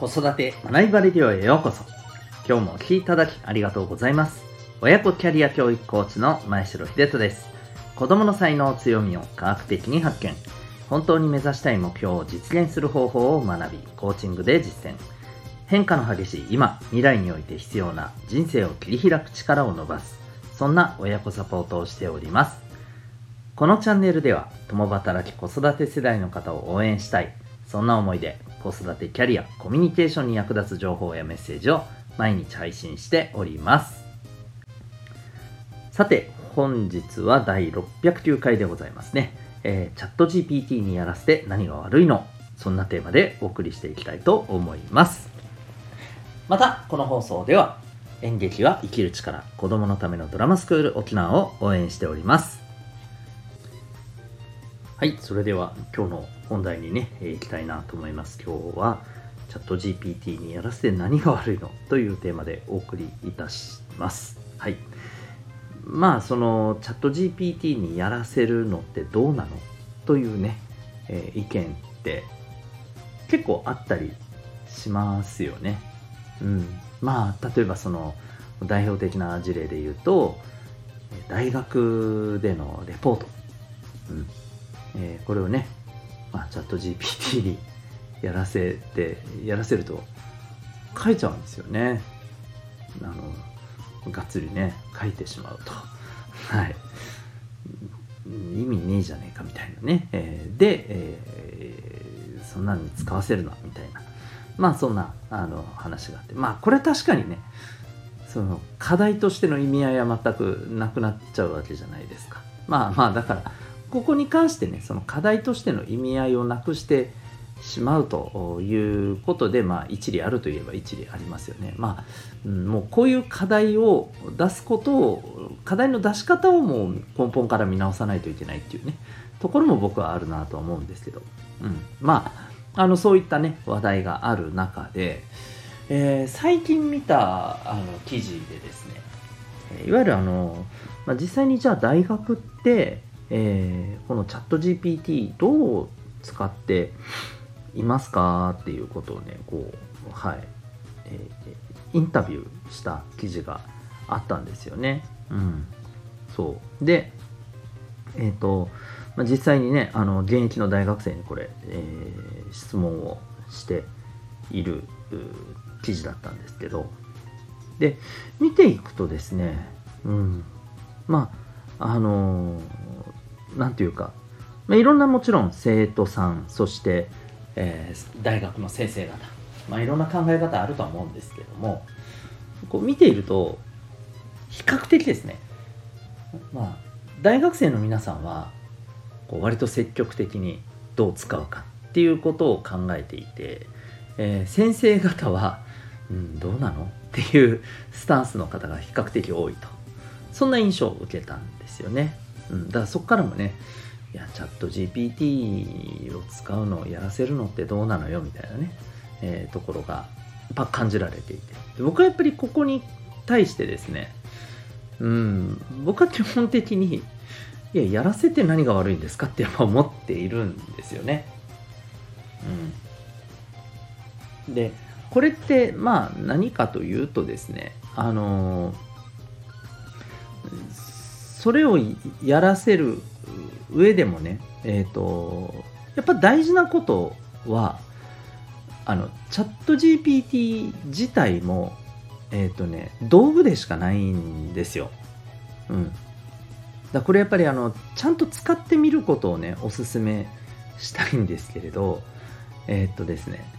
子育て学びバレディオへようこそ。今日もお聴きいただきありがとうございます。親子キャリア教育コーチの前城秀人です。子供の才能強みを科学的に発見。本当に目指したい目標を実現する方法を学びコーチングで実践。変化の激しい今未来において必要な人生を切り開く力を伸ばす。そんな親子サポートをしております。このチャンネルでは共働き子育て世代の方を応援したい。そんな思いで子育てキャリアコミュニケーションに役立つ情報やメッセージを毎日配信しております。さて本日は第609回でございますね、えー、チャット GPT にやらせて何が悪いの？そんなテーマでお送りしていきたいと思います。またこの放送では演劇は生きる力子供のためのドラマスクール沖縄を応援しております。はいそれでは今日の本題にね、えー、いきたいなと思います。今日はチャット GPT にやらせて何が悪いのというテーマでお送りいたします。はい。まあそのチャット GPT にやらせるのってどうなのというね、えー、意見って結構あったりしますよね。うん。まあ例えばその代表的な事例で言うと大学でのレポート。うんえー、これをねまあ、チャット GPT にやらせてやらせると書いちゃうんですよね。あのがっつりね書いてしまうと。はい。意味ねえじゃねえかみたいなね、えー、で、えー、そんなに使わせるなみたいな。まあそんなあの話があって。まあこれは確かにねその課題としての意味合いは全くなくなっちゃうわけじゃないですか。まあまあだからここに関してねその課題としての意味合いをなくしてしまうということで、まあ、一理あるといえば一理ありますよね。まあ、もうこういう課題を出すことを課題の出し方をもう根本から見直さないといけないっていうねところも僕はあるなとは思うんですけど、うん、まああのそういったね話題がある中で、えー、最近見たあの記事でですねいわゆるあの、まあ、実際にじゃあ大学ってえー、このチャット GPT どう使っていますかっていうことをね、こう、はい、えー、インタビューした記事があったんですよね。うん。そう。で、えっ、ー、と、まあ、実際にね、あの、現役の大学生にこれ、えー、質問をしている記事だったんですけど、で、見ていくとですね、うん、まあ、あのー何て言うか、まあ、いろんなもちろん生徒さんそして、えー、大学の先生方、まあ、いろんな考え方あるとは思うんですけどもこう見ていると比較的ですねまあ大学生の皆さんはこう割と積極的にどう使うかっていうことを考えていて、えー、先生方は、うん、どうなの？っていうスタンスの方が比較的多いとそんな印象を受けたんですよね。うん、だからそこからもねいやチャット GPT を使うのをやらせるのってどうなのよみたいなね、えー、ところがや感じられていて僕はやっぱりここに対してですねうん僕は基本的にいややらせて何が悪いんですかってやっぱ思っているんですよね。うん、でこれってまあ何かというとですねあのーそれをやらせる上でもね、えっ、ー、と、やっぱ大事なことは、あの、チャット GPT 自体も、えっ、ー、とね、道具でしかないんですよ。うん。だこれやっぱりあの、ちゃんと使ってみることをね、おすすめしたいんですけれど、えっ、ー、とですね、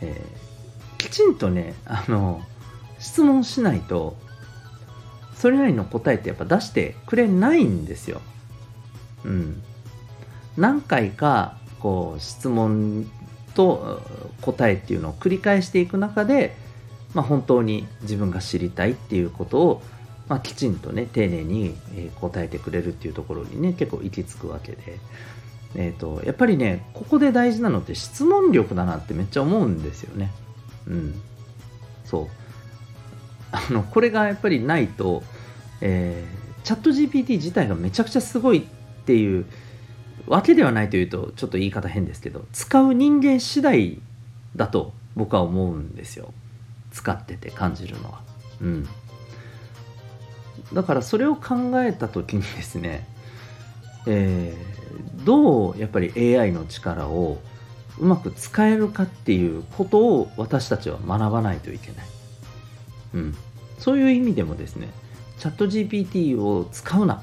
えー、きちんとね、あの、質問しないと、それなりの答えってやっぱ出してくれないんですよ。うん。何回かこう質問と答えっていうのを繰り返していく中で、まあ、本当に自分が知りたいっていうことを、まあ、きちんとね丁寧に答えてくれるっていうところにね結構行き着くわけで、えーと、やっぱりねここで大事なのって質問力だなってめっちゃ思うんですよね。うん、そうあのこれがやっぱりないと、えー、チャット GPT 自体がめちゃくちゃすごいっていうわけではないというとちょっと言い方変ですけど使う人間次第だと僕は思うんですよ。使ってて感じるのは。うん。だからそれを考えた時にですね、えー、どうやっぱり AI の力をうまく使えるかっていうことを私たちは学ばないといけない、うん、そういう意味でもですねチャット GPT を使うな、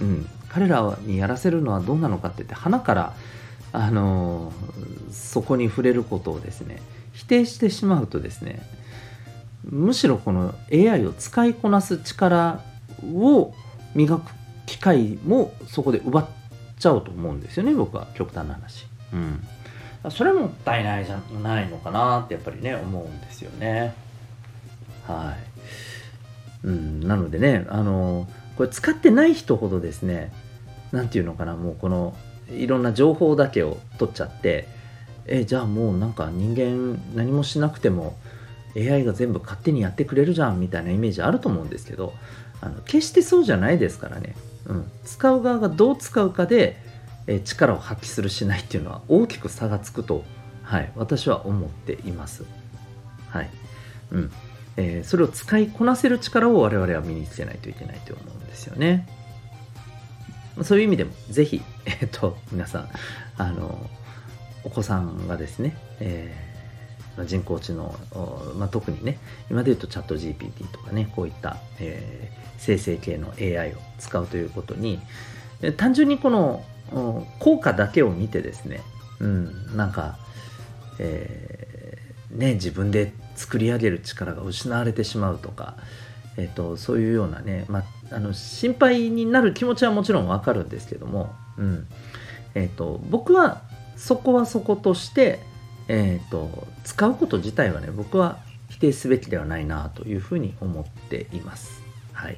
うん、彼らにやらせるのはどうなのかって言って鼻からあのー、そこに触れることをですね否定してしまうとですねむしろこの AI を使いこなす力を磨く機会もそこで奪っちゃうと思うんですよね僕は極端な話。うんそれもったいないじゃないのかなってやっぱりね思うんですよね。はい。うん、なのでねあのこれ使ってない人ほどですね何て言うのかなもうこのいろんな情報だけを取っちゃってえじゃあもうなんか人間何もしなくても AI が全部勝手にやってくれるじゃんみたいなイメージあると思うんですけどあの決してそうじゃないですからね、うん、使う側がどう使うかで、え力を発揮するしないっていうのは大きく差がつくと、はい、私は思っています。はいうんえー、それを使いこなせる力を我々は身につけないといけないと思うんですよね。そういう意味でも、ぜひ、えっ、と、皆さん、あの、お子さんがですね、えー人工知能、まあ、特にね今で言うとチャット GPT とかねこういった、えー、生成系の AI を使うということに単純にこの効果だけを見てですね、うん、なんか、えー、ね、自分で作り上げる力が失われてしまうとか、えーと、そういうようなね、まあ、の心配になる気持ちはもちろんわかるんですけども、うんえーと僕はそこはそことして、えーと、使うこと自体はね僕は否定すべきではないなというふうに思っています。はい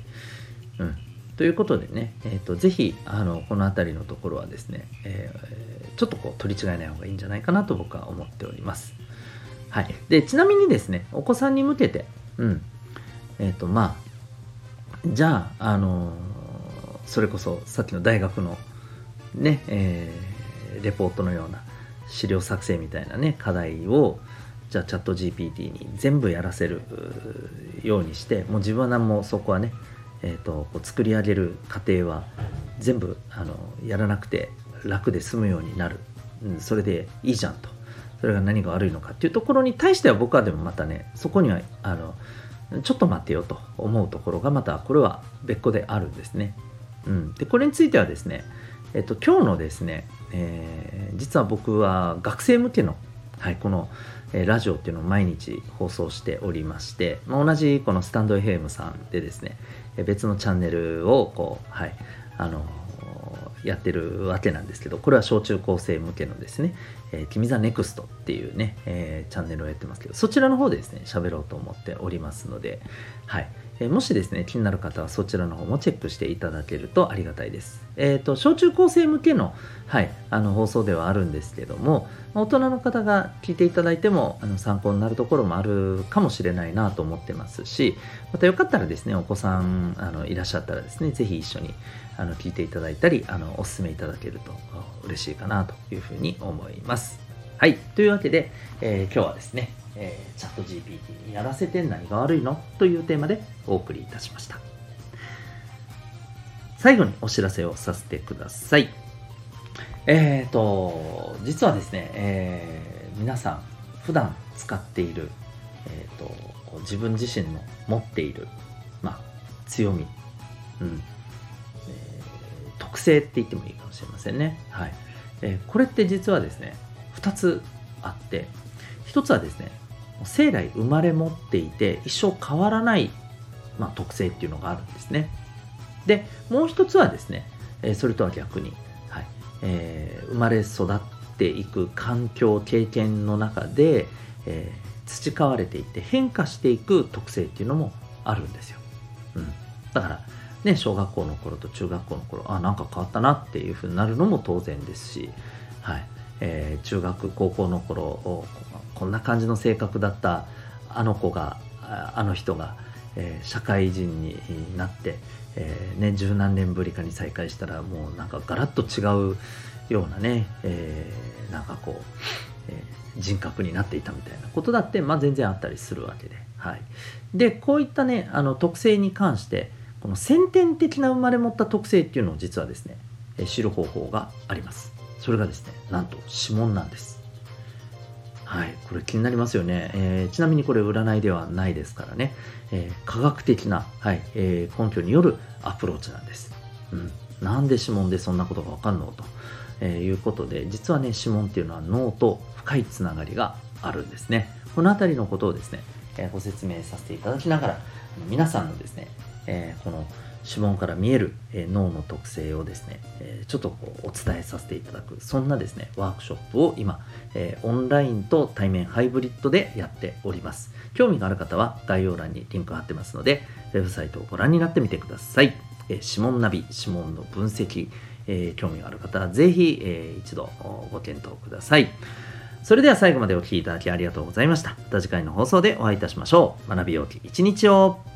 うん、ということでね、えーと、ぜひあのこの辺りのところはですね、えー、ちょっとこう取り違えない方がいいんじゃないかなと僕は思っております。はい、でちなみにですねお子さんに向けて、うん。えっ、ー、とまあじゃあ、あの、それこそさっきの大学のね、えー、レポートのような資料作成みたいなね課題をじゃあチャット GPT に全部やらせるようにしてもう自分は何もそこはね、えーと、こう作り上げる過程は全部あのやらなくて楽で済むようになる、うん、それでいいじゃんと。それが何が悪いのかっていうところに対しては僕はでもまたねそこにはあのちょっと待ってよと思うところがまたこれは別個であるんですね。うん、でこれについてはですね、えっと、今日のですね、えー、実は僕は学生向けの、はい、この、えー、ラジオっていうのを毎日放送しておりまして、まあ、同じこのスタンド FM さんでですね、別のチャンネルをこう、はい、あのやってるわけなんですけど、これは小中高生向けのですね、えー、君 the next っていうね、えー、チャンネルをやってますけど、そちらの方でですね、喋ろうと思っておりますので、はい。えもしですね、気になる方はそちらの方もチェックしていただけるとありがたいです。えっ、ー、と、小中高生向けの、はい、あの放送ではあるんですけども、大人の方が聞いていただいてもあの参考になるところもあるかもしれないなと思ってますし、またよかったらですね、お子さんあのいらっしゃったらですね、ぜひ一緒にあの聞いていただいたり、あのお勧めいただけると嬉しいかなというふうに思います。はい、というわけで、えー、今日はですね、えー、チャット GPT にやらせて何が悪いの？というテーマでお送りいたしました。最後にお知らせをさせてください。えっ、ー、と、実はですね、えー、皆さん普段使っている、えーと、自分自身の持っている、まあ、強み、うん、えー、特性って言ってもいいかもしれませんね。はい。えー、これって実はですね、2つあって、1つはですね、生来生まれ持っていて一生変わらない、まあ、特性っていうのがあるんですね。で、もう一つはですね、えそれとは逆に、はいえー、生まれ育っていく環境、経験の中で、えー、培われていって変化していく特性っていうのもあるんですよ。うん、だから、ね、小学校の頃と中学校の頃、あ、なんか変わったなっていうふうになるのも当然ですし、はいえー、中学、高校の頃、こんな感じの性格だったあの子があの人が、えー、社会人になって、えー、ね、十何年ぶりかに再会したらもうなんかガラッと違うようなね、えー、なんかこうえー、人格になっていたみたいなことだって、まあ、全然あったりするわけで。はい、でこういったねあの特性に関してこの先天的な生まれ持った特性っていうのを実はですね、知る方法があります。それがですねなんと指紋なんです。はい、これ気になりますよね、えー、ちなみにこれ占いではないですからね、えー、科学的な、はいえー、根拠によるアプローチなんです。うん、なんで指紋でそんなことがわかんのと、えいうことで実はね指紋っていうのは脳と深いつながりがあるんですね。この辺りのことをですね、えご説明させていただきながら皆さんのですね、えこの指紋から見える、え脳の特性をですね、えちょっとこうお伝えさせていただくそんなですねワークショップを今、えオンラインと対面ハイブリッドでやっております興味がある方は概要欄にリンク貼ってますのでウェブサイトをご覧になってみてください、え指紋ナビ指紋の分析、え興味がある方はぜひ、え一度ご検討くださいそれでは最後までお聴きいただきありがとうございました。また次回の放送でお会いいたしましょう。学びようき一日を。